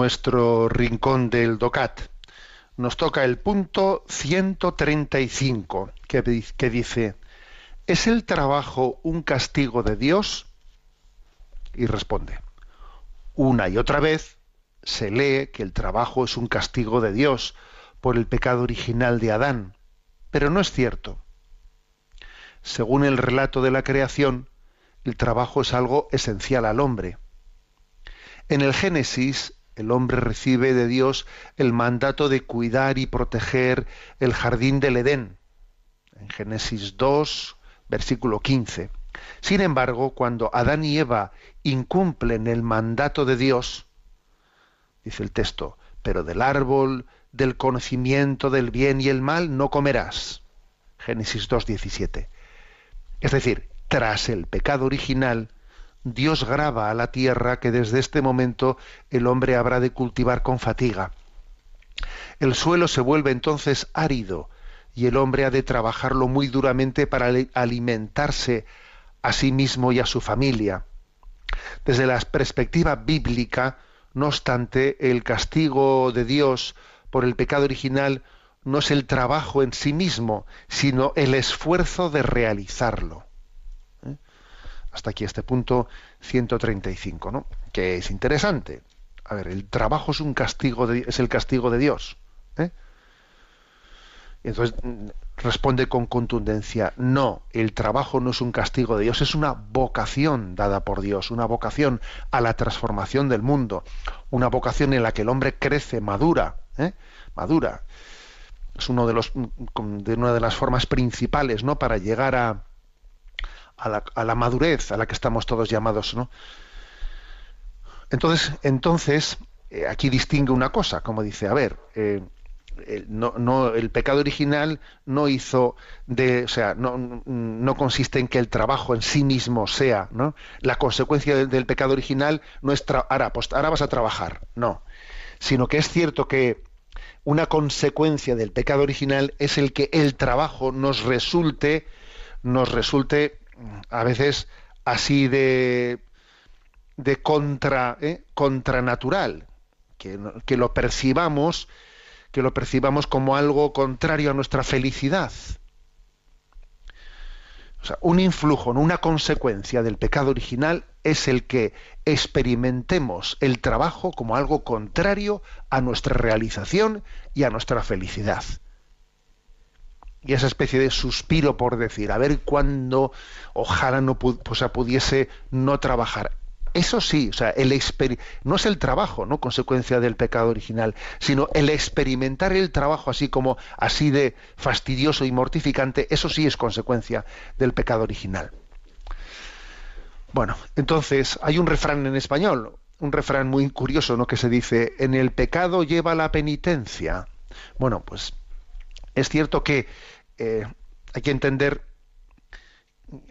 Nuestro rincón del DOCAT. Nos toca el punto 135, que, que dice, ¿es el trabajo un castigo de Dios? Y responde, una y otra vez se lee que el trabajo es un castigo de Dios por el pecado original de Adán, pero no es cierto. Según el relato de la creación, el trabajo es algo esencial al hombre. En el Génesis, el hombre recibe de Dios el mandato de cuidar y proteger el jardín del Edén. En Génesis 2, versículo 15. Sin embargo, cuando Adán y Eva incumplen el mandato de Dios, dice el texto, pero del árbol del conocimiento del bien y el mal no comerás. Génesis 2.17. Es decir, tras el pecado original, Dios graba a la tierra que desde este momento el hombre habrá de cultivar con fatiga. El suelo se vuelve entonces árido y el hombre ha de trabajarlo muy duramente para ali- alimentarse a sí mismo y a su familia. Desde la perspectiva bíblica, no obstante, el castigo de Dios por el pecado original no es el trabajo en sí mismo, sino el esfuerzo de realizarlo. Hasta aquí este punto 135, ¿no? Que es interesante. A ver, el trabajo es un castigo, de- es el castigo de Dios. ¿eh? Entonces mm, responde con contundencia, no, el trabajo no es un castigo de Dios, es una vocación dada por Dios, una vocación a la transformación del mundo, una vocación en la que el hombre crece, madura, ¿eh? madura. Es uno de los mm, de una de las formas principales, ¿no? Para llegar a, a la, madurez a la que estamos todos llamados, ¿no? Entonces, entonces eh, aquí distingue una cosa, como dice, a ver, eh, el, no, no, el pecado original no hizo de, o sea, no, no consiste en que el trabajo en sí mismo sea, ¿no? La consecuencia del, pecado original no es ahora, pues, ahora vas a trabajar, no, sino que es cierto que una consecuencia del pecado original es el que el trabajo nos resulte, nos resulte a veces así de de contra ¿eh? contranatural, que, que lo percibamos que lo percibamos como algo contrario a nuestra felicidad. O sea, un influjo, una consecuencia del pecado original es el que experimentemos el trabajo como algo contrario a nuestra realización y a nuestra felicidad. Y esa especie de suspiro por decir, a ver cuándo ojalá no pu- pudiese no trabajar. Eso sí, o sea, el no es el trabajo, no consecuencia del pecado original, sino el experimentar el trabajo así como así de fastidioso y mortificante, eso sí es consecuencia del pecado original. Bueno, entonces hay un refrán en español, un refrán muy curioso, ¿no? Que se dice: "En el pecado lleva la penitencia". Bueno, pues es cierto que eh, hay que entender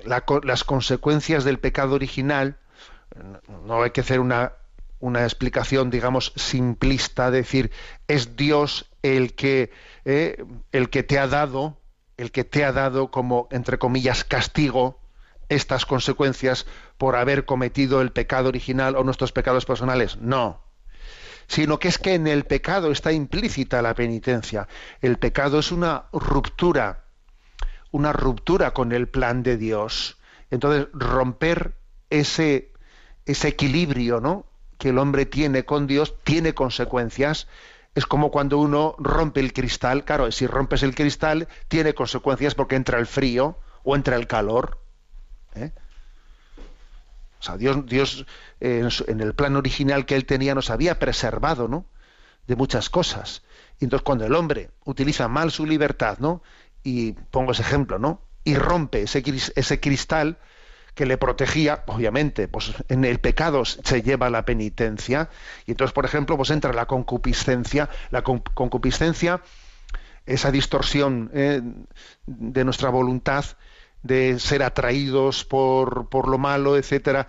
las consecuencias del pecado original no hay que hacer una, una explicación, digamos, simplista, decir, es Dios el que, eh, el que te ha dado, el que te ha dado como, entre comillas, castigo estas consecuencias por haber cometido el pecado original o nuestros pecados personales. No. Sino que es que en el pecado está implícita la penitencia. El pecado es una ruptura, una ruptura con el plan de Dios. Entonces, romper ese, ese equilibrio ¿no? que el hombre tiene con Dios tiene consecuencias. Es como cuando uno rompe el cristal. Claro, si rompes el cristal, tiene consecuencias porque entra el frío o entra el calor. ¿eh? O sea, Dios, Dios eh, en, el plan original que él tenía nos había preservado, ¿no? De muchas cosas. Y entonces cuando el hombre utiliza mal su libertad, ¿no? Y pongo ese ejemplo, ¿no? Y rompe ese, ese cristal que le protegía, obviamente, pues en el pecado se lleva la penitencia. Y entonces, por ejemplo, pues entra la concupiscencia. La con- concupiscencia, esa distorsión eh, de nuestra voluntad de ser atraídos por, por lo malo, etcétera,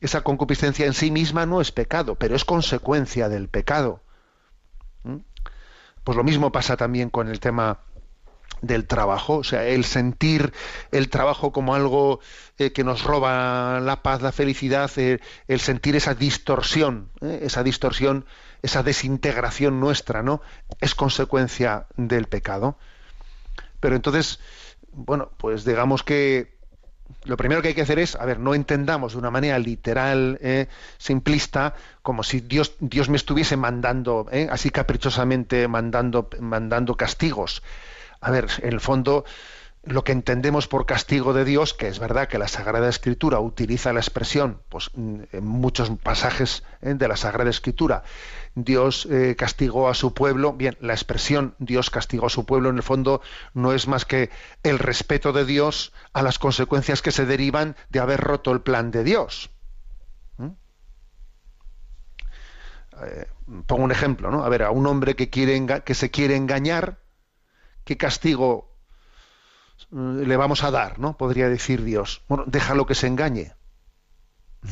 esa concupiscencia en sí misma no es pecado, pero es consecuencia del pecado. ¿Mm? Pues lo mismo pasa también con el tema del trabajo, o sea, el sentir el trabajo como algo eh, que nos roba la paz, la felicidad, eh, el sentir esa distorsión, eh, esa distorsión, esa desintegración nuestra, ¿no? Es consecuencia del pecado. Pero entonces, bueno, pues digamos que lo primero que hay que hacer es, a ver, no entendamos de una manera literal, eh, simplista, como si Dios, Dios me estuviese mandando, eh, así caprichosamente mandando, mandando castigos. A ver, en el fondo, lo que entendemos por castigo de Dios, que es verdad que la Sagrada Escritura utiliza la expresión, pues en muchos pasajes eh, de la Sagrada Escritura, Dios eh, castigó a su pueblo. Bien, la expresión Dios castigó a su pueblo en el fondo no es más que el respeto de Dios a las consecuencias que se derivan de haber roto el plan de Dios. ¿Mm? Eh, pongo un ejemplo, ¿no? A ver, a un hombre que, quiere que se quiere engañar, ¿qué castigo eh, le vamos a dar, ¿no? Podría decir Dios. Bueno, déjalo que se engañe.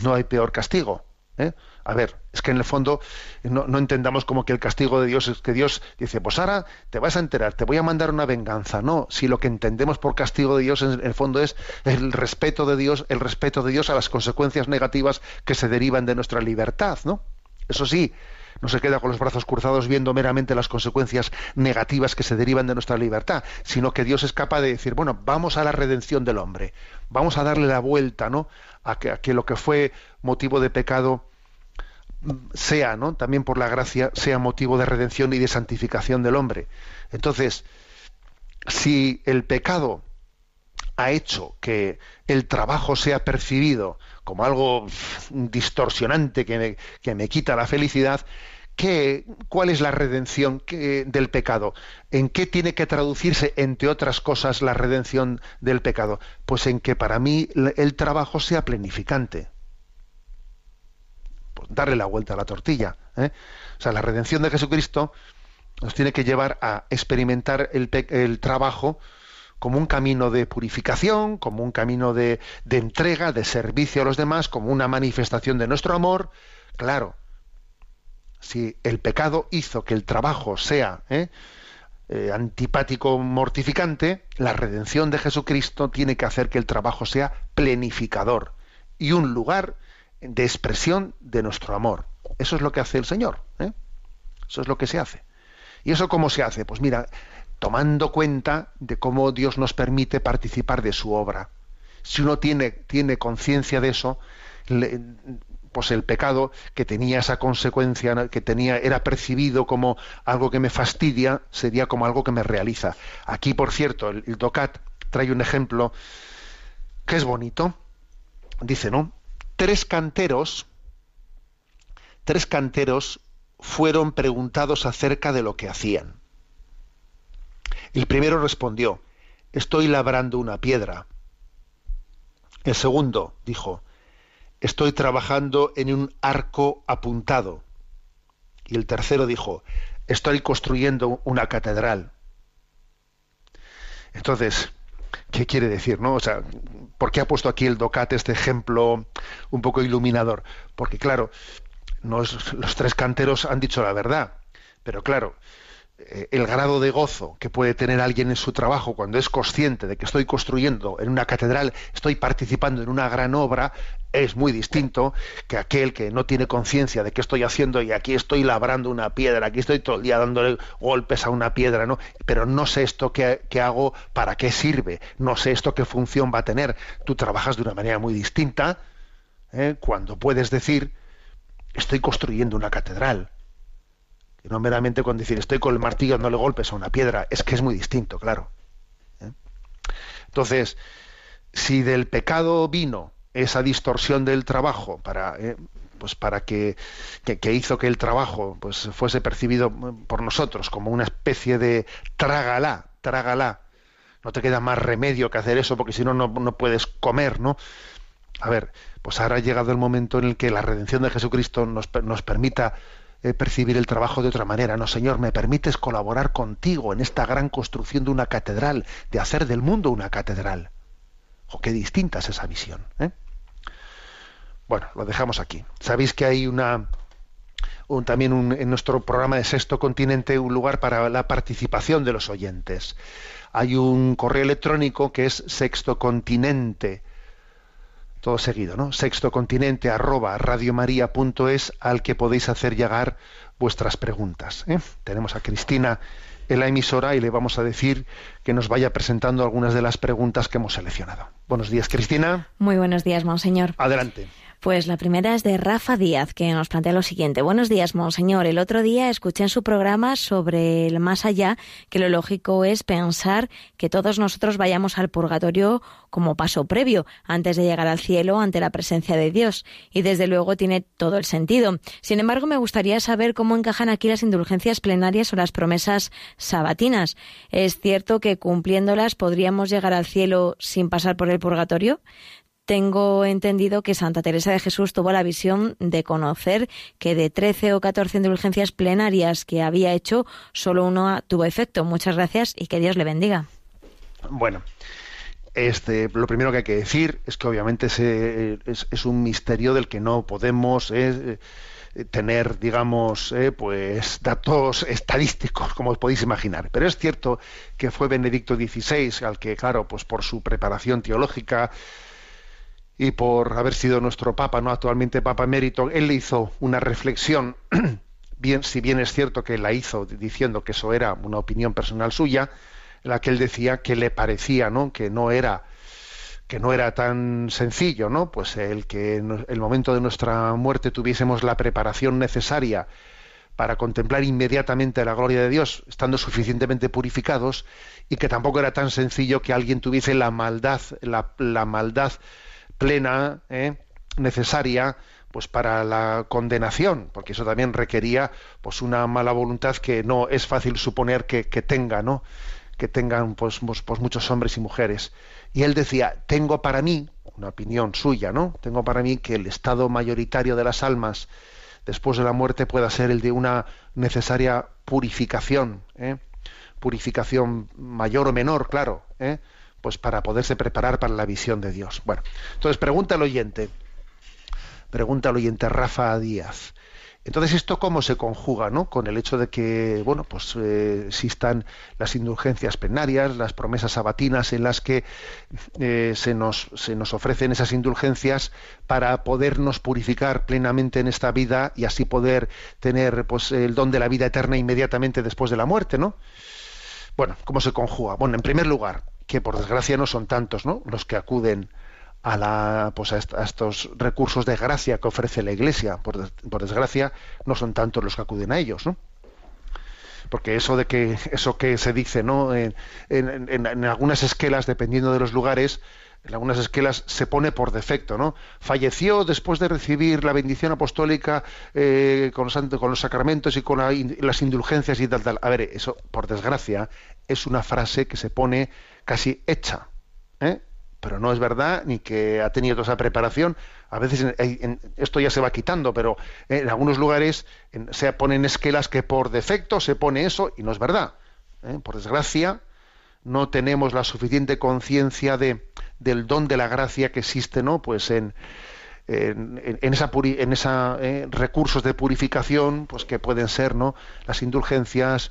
No hay peor castigo. ¿Eh? A ver, es que en el fondo no, no entendamos como que el castigo de Dios es que Dios dice, pues ahora te vas a enterar, te voy a mandar una venganza. No, si lo que entendemos por castigo de Dios en el fondo es el respeto de Dios, el respeto de Dios a las consecuencias negativas que se derivan de nuestra libertad, ¿no? Eso sí, no se queda con los brazos cruzados viendo meramente las consecuencias negativas que se derivan de nuestra libertad, sino que Dios es capaz de decir, bueno, vamos a la redención del hombre, vamos a darle la vuelta, ¿no? A que, que lo que fue motivo de pecado sea, ¿no? También por la gracia, sea motivo de redención y de santificación del hombre. Entonces, si el pecado ha hecho que el trabajo sea percibido como algo distorsionante que me, que me quita la felicidad, ¿qué, ¿cuál es la redención del pecado? ¿En qué tiene que traducirse, entre otras cosas, la redención del pecado? Pues en que para mí el trabajo sea planificante. Pues darle la vuelta a la tortilla. ¿eh? O sea, la redención de Jesucristo nos tiene que llevar a experimentar el, trabajo como un camino de purificación, como un camino de entrega, de servicio a los demás, como una manifestación de nuestro amor. Claro, si el pecado hizo que el trabajo sea ¿eh? eh, antipático, mortificante, la redención de Jesucristo tiene que hacer que el trabajo sea plenificador y un lugar de expresión de nuestro amor. Eso es lo que hace el Señor. ¿eh? Eso es lo que se hace. ¿Y eso cómo se hace? Pues mira, tomando cuenta de cómo Dios nos permite participar de su obra. Si uno tiene, tiene conciencia de eso, pues el pecado que tenía esa consecuencia, que tenía, era percibido como algo que me fastidia, sería como algo que me realiza. Aquí, por cierto, el, el DOCAT trae un ejemplo que es bonito. Dice, ¿no? Tres canteros, tres canteros fueron preguntados acerca de lo que hacían. El primero respondió, estoy labrando una piedra. El segundo dijo, estoy trabajando en un arco apuntado. Y el tercero dijo, estoy construyendo una catedral. Entonces, ¿qué quiere decir? No? O sea, ¿por qué ha puesto aquí el DOCAT este ejemplo un poco iluminador? Porque, claro, los tres canteros han dicho la verdad, pero claro, el grado de gozo que puede tener alguien en su trabajo cuando es consciente de que estoy construyendo en una catedral, estoy participando en una gran obra, es muy distinto que aquel que no tiene conciencia de qué estoy haciendo y aquí estoy labrando una piedra, aquí estoy todo el día dándole golpes a una piedra, ¿no? Pero no sé esto que, que hago, para qué sirve, no sé esto qué función va a tener. Tú trabajas de una manera muy distinta ¿eh? cuando puedes decir, estoy construyendo una catedral. No meramente con decir estoy con el martillo dándole golpes a una piedra, es que es muy distinto, claro. ¿eh? Entonces, si del pecado vino esa distorsión del trabajo para eh, pues para que, que, hizo que el trabajo pues fuese percibido por nosotros como una especie de trágala, trágala. No te queda más remedio que hacer eso porque si no, no no puedes comer, ¿no? A ver, pues ahora ha llegado el momento en el que la redención de Jesucristo nos, nos permita eh, percibir el trabajo de otra manera. No, Señor, me permites colaborar contigo en esta gran construcción de una catedral, de hacer del mundo una catedral. O qué distinta es esa visión. ¿eh? Bueno, lo dejamos aquí. Sabéis que hay una, un- también un- en nuestro programa de Sexto Continente un lugar para la participación de los oyentes. Hay un correo electrónico que es sextocontinente, todo seguido, ¿no? Sextocontinente arroba radiomaria.es al que podéis hacer llegar vuestras preguntas. ¿eh? Tenemos a Cristina en la emisora y le vamos a decir que nos vaya presentando algunas de las preguntas que hemos seleccionado. Buenos días, Cristina. Muy buenos días, monseñor. Adelante. Pues la primera es de Rafa Díaz, que nos plantea lo siguiente. Buenos días, monseñor. El otro día escuché en su programa sobre el más allá que lo lógico es pensar que todos nosotros vayamos al purgatorio como paso previo antes de llegar al cielo ante la presencia de Dios. Y desde luego tiene todo el sentido. Sin embargo, me gustaría saber cómo encajan aquí las indulgencias plenarias o las promesas sabatinas. ¿Es cierto que cumpliéndolas podríamos llegar al cielo sin pasar por el purgatorio? Tengo entendido que Santa Teresa de Jesús tuvo la visión de conocer que de 13 o 14 indulgencias plenarias que había hecho, solo uno tuvo efecto. Muchas gracias y que Dios le bendiga. Bueno, este, lo primero que hay que decir es que obviamente es un misterio del que no podemos eh, eh, tener, digamos, eh, pues datos estadísticos, como os podéis imaginar. Pero es cierto que fue Benedicto XVI al que, claro, pues por su preparación teológica y por haber sido nuestro Papa, no actualmente Papa emérito, él le hizo una reflexión, bien, si bien es cierto que la hizo diciendo que eso era una opinión personal suya, en la que él decía que le parecía, ¿no? que no era que no era tan sencillo, ¿no? Pues el que en el momento de nuestra muerte tuviésemos la preparación necesaria para contemplar inmediatamente la gloria de Dios, estando suficientemente purificados, y que tampoco era tan sencillo que alguien tuviese la maldad, la, la maldad plena, ¿eh? necesaria, pues para la condenación, porque eso también requería pues una mala voluntad que no es fácil suponer que, que tenga, ¿no? que tengan pues, pues, pues muchos hombres y mujeres. Y él decía, tengo para mí, una opinión suya, ¿no? Tengo para mí que el estado mayoritario de las almas después de la muerte pueda ser el de una necesaria purificación, ¿eh? purificación mayor o menor, claro, ¿eh? Pues para poderse preparar para la visión de Dios. Bueno, entonces pregunta al oyente, pregunta al oyente Rafa Díaz. Entonces, ¿esto cómo se conjuga ¿no? con el hecho de que, bueno, pues eh, existan las indulgencias plenarias, las promesas sabatinas en las que eh, se, nos, se nos ofrecen esas indulgencias para podernos purificar plenamente en esta vida y así poder tener pues, el don de la vida eterna inmediatamente después de la muerte, ¿no? Bueno, ¿cómo se conjuga? Bueno, en primer lugar, que por desgracia no son tantos, ¿no? Los que acuden a, la, pues a, est- a estos recursos de gracia que ofrece la Iglesia. Por, des- por desgracia, no son tantos los que acuden a ellos, ¿no? Porque eso de que eso que se dice, ¿no? En, en- en- algunas esquelas, dependiendo de los lugares, en algunas esquelas se pone por defecto, ¿no? Falleció después de recibir la bendición apostólica eh, con, los, con los sacramentos y con la las indulgencias y tal, tal. A ver, eso, por desgracia, es una frase que se pone casi hecha, ¿eh? pero no es verdad ni que ha tenido toda esa preparación. A veces en- esto ya se va quitando, pero en algunos lugares en- se ponen esquelas que por defecto se pone eso y no es verdad. ¿eh? Por desgracia, no tenemos la suficiente conciencia de, del don de la gracia que existe, ¿no? Pues en, en, en- en esa, puri- en esa eh, recursos de purificación, pues que pueden ser, ¿no? Las indulgencias,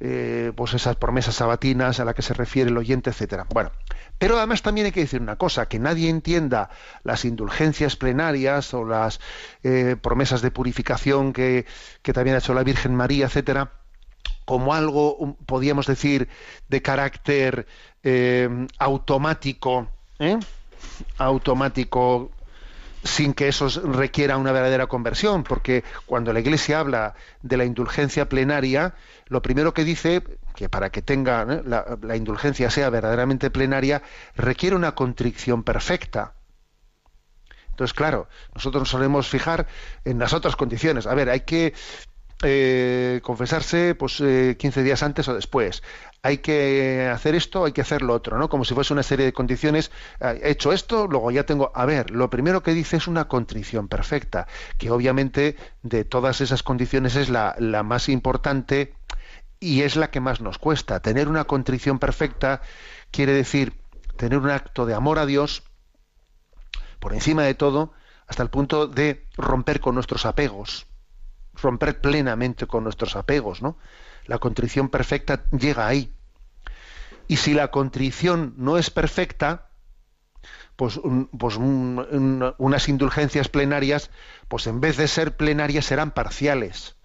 eh, pues esas promesas sabatinas a la que se refiere el oyente, etcétera. Bueno, pero además también hay que decir una cosa, que nadie entienda las indulgencias plenarias o las eh, promesas de purificación que, que también ha hecho la Virgen María, etcétera, como algo, podríamos decir, de carácter eh, automático, automático, sin que eso requiera una verdadera conversión, porque cuando la Iglesia habla de la indulgencia plenaria, lo primero que dice, que para que tenga la, la indulgencia sea verdaderamente plenaria, requiere una contrición perfecta. Entonces, claro, nosotros nos solemos fijar en las otras condiciones. A ver, hay que eh, confesarse pues eh, 15 días antes o después. Hay que hacer esto, hay que hacer lo otro, ¿no? Como si fuese una serie de condiciones. Eh, He hecho esto, luego ya tengo. A ver, lo primero que dice es una contrición perfecta, que obviamente de todas esas condiciones es la, la más importante y es la que más nos cuesta. Tener una contrición perfecta quiere decir tener un acto de amor a Dios por encima de todo, hasta el punto de romper con nuestros apegos. Romper plenamente con nuestros apegos, ¿no? La contrición perfecta llega ahí. Y si la contrición no es perfecta, pues, un- pues un- un- unas indulgencias plenarias, pues en vez de ser plenarias serán parciales.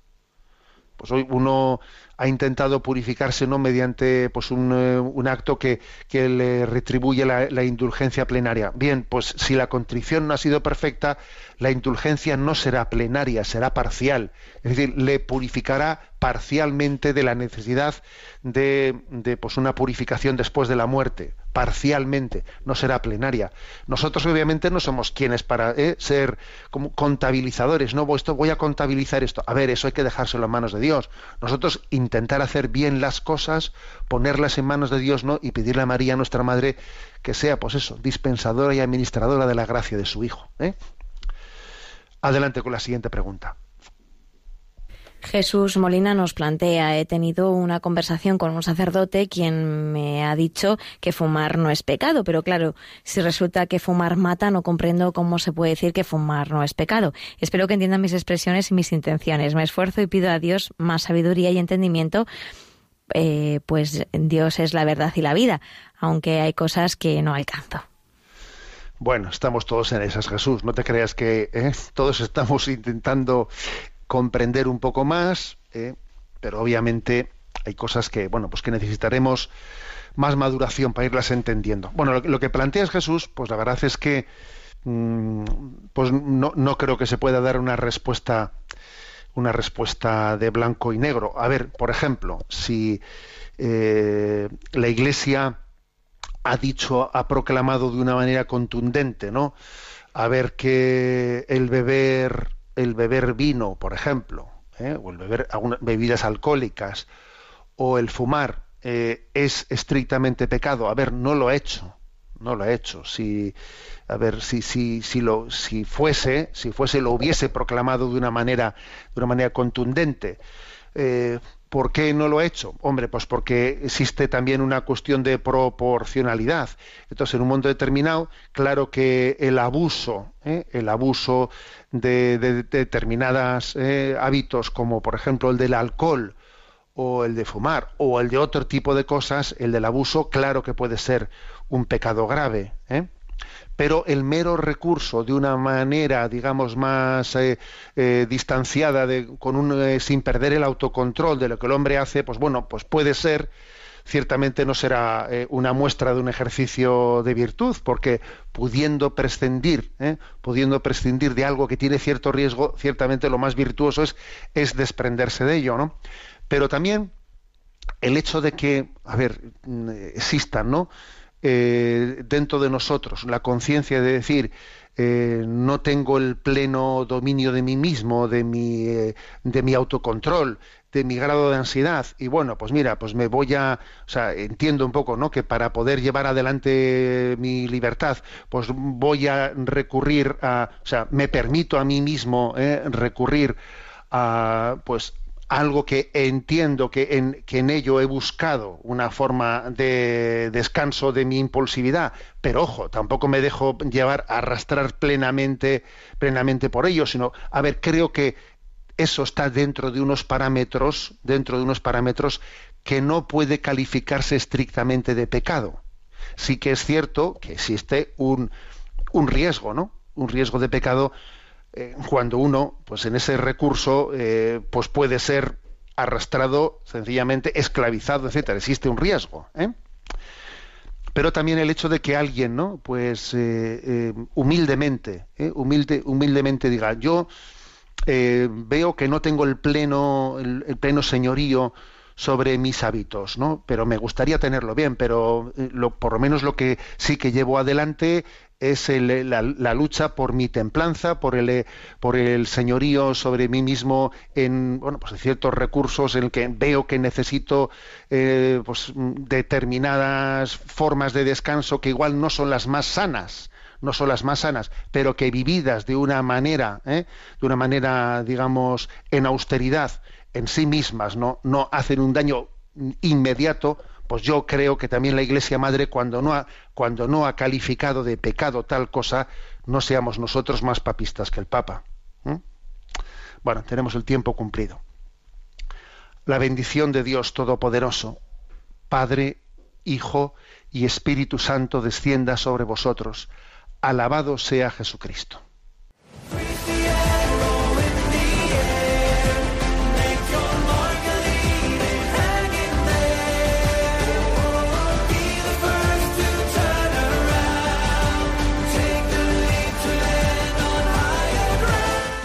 Pues hoy uno ha intentado purificarse no mediante pues un, eh, acto que, que le retribuye la, la indulgencia plenaria. Bien, pues si la contrición no ha sido perfecta, la indulgencia no será plenaria, será parcial. Es decir, le purificará parcialmente de la necesidad de, de, pues una purificación después de la muerte, parcialmente, no será plenaria. Nosotros obviamente no somos quienes para eh, ser como contabilizadores, no esto voy a contabilizar esto. A ver, eso hay que dejárselo en manos de Dios. Nosotros intentar hacer bien las cosas, ponerlas en manos de Dios, ¿no? Y pedirle a María, nuestra madre, que sea, pues eso, dispensadora y administradora de la gracia de su hijo. ¿eh? Adelante con la siguiente pregunta. Jesús Molina nos plantea, he tenido una conversación con un sacerdote quien me ha dicho que fumar no es pecado, pero claro, si resulta que fumar mata, no comprendo cómo se puede decir que fumar no es pecado. Espero que entiendan mis expresiones y mis intenciones. Me esfuerzo y pido a Dios más sabiduría y entendimiento, eh, pues Dios es la verdad y la vida, aunque hay cosas que no alcanzo. Bueno, estamos todos en esas, Jesús. No te creas que ¿eh? todos estamos intentando comprender un poco más, ¿eh? pero obviamente hay cosas que, bueno, pues que necesitaremos más maduración para irlas entendiendo. Bueno, lo, que planteas, Jesús, pues la verdad es que mm, pues no, no creo que se pueda dar una respuesta una respuesta de blanco y negro. A ver, por ejemplo, si eh, la Iglesia ha dicho, ha proclamado de una manera contundente, ¿no? A ver que el beber, el beber vino, por ejemplo, ¿eh? o el beber bebidas alcohólicas, o el fumar eh, es estrictamente pecado. A ver, no lo ha hecho, no lo ha hecho. Si, a ver, si, si, si lo, si fuese, si fuese, lo hubiese proclamado de una manera, de una manera contundente. Eh, ¿Por qué no lo ha hecho? Hombre, pues porque existe también una cuestión de proporcionalidad. Entonces, en un mundo determinado, claro que el abuso, ¿eh? el abuso de, de- de determinados hábitos, como por ejemplo el del alcohol, o el de fumar, o el de otro tipo de cosas, el del abuso, claro que puede ser un pecado grave. ¿eh? Pero el mero recurso de una manera, digamos, más eh, eh, distanciada, de, con un, eh, sin perder el autocontrol de lo que el hombre hace, pues bueno, pues puede ser, ciertamente no será una muestra de un ejercicio de virtud, porque pudiendo prescindir, pudiendo prescindir de algo que tiene cierto riesgo, ciertamente lo más virtuoso es, es desprenderse de ello, ¿no? Pero también el hecho de que, a ver, mm, existan, ¿no? Eh, dentro de nosotros la conciencia de decir eh, no tengo el pleno dominio de mí mismo, de mi, eh, de mi autocontrol, de mi grado de ansiedad. Y bueno, pues mira, pues me voy a, o sea, entiendo un poco, ¿no? Que para poder llevar adelante mi libertad, pues voy a recurrir a, o sea, me permito a mí mismo eh, recurrir a, pues algo que entiendo que en, que en ello he buscado una forma de descanso de mi impulsividad, pero ojo, tampoco me dejo llevar, arrastrar plenamente, plenamente por ello, sino, a ver, creo que eso está dentro de unos parámetros, dentro de unos parámetros que no puede calificarse estrictamente de pecado. Sí que es cierto que existe un, un riesgo, ¿no? Un riesgo de pecado eh, cuando uno, pues en ese recurso, eh, pues puede ser arrastrado, sencillamente esclavizado, etcétera. Existe un riesgo. ¿eh? Pero también el hecho de que alguien, ¿no? Pues eh, humildemente, humilde, humildemente diga, yo veo que no tengo el pleno, el, el pleno señorío sobre mis hábitos, ¿no? Pero me gustaría tenerlo bien, pero lo, por lo menos lo que sí que llevo adelante es el- la, la lucha por mi templanza, por el, eh, por el señorío sobre mí mismo en bueno, pues en ciertos recursos en que veo que necesito eh, pues, determinadas formas de descanso que igual no son las más sanas no son las más sanas, pero que vividas de una manera, ¿eh? de una manera, digamos, en austeridad en sí mismas, no, no hacen un daño inmediato, pues yo creo que también la Iglesia Madre, cuando no ha, cuando no ha calificado de pecado tal cosa, no seamos nosotros más papistas que el Papa. Bueno, tenemos el tiempo cumplido. La bendición de Dios Todopoderoso, Padre, Hijo y Espíritu Santo descienda sobre vosotros. Alabado sea Jesucristo.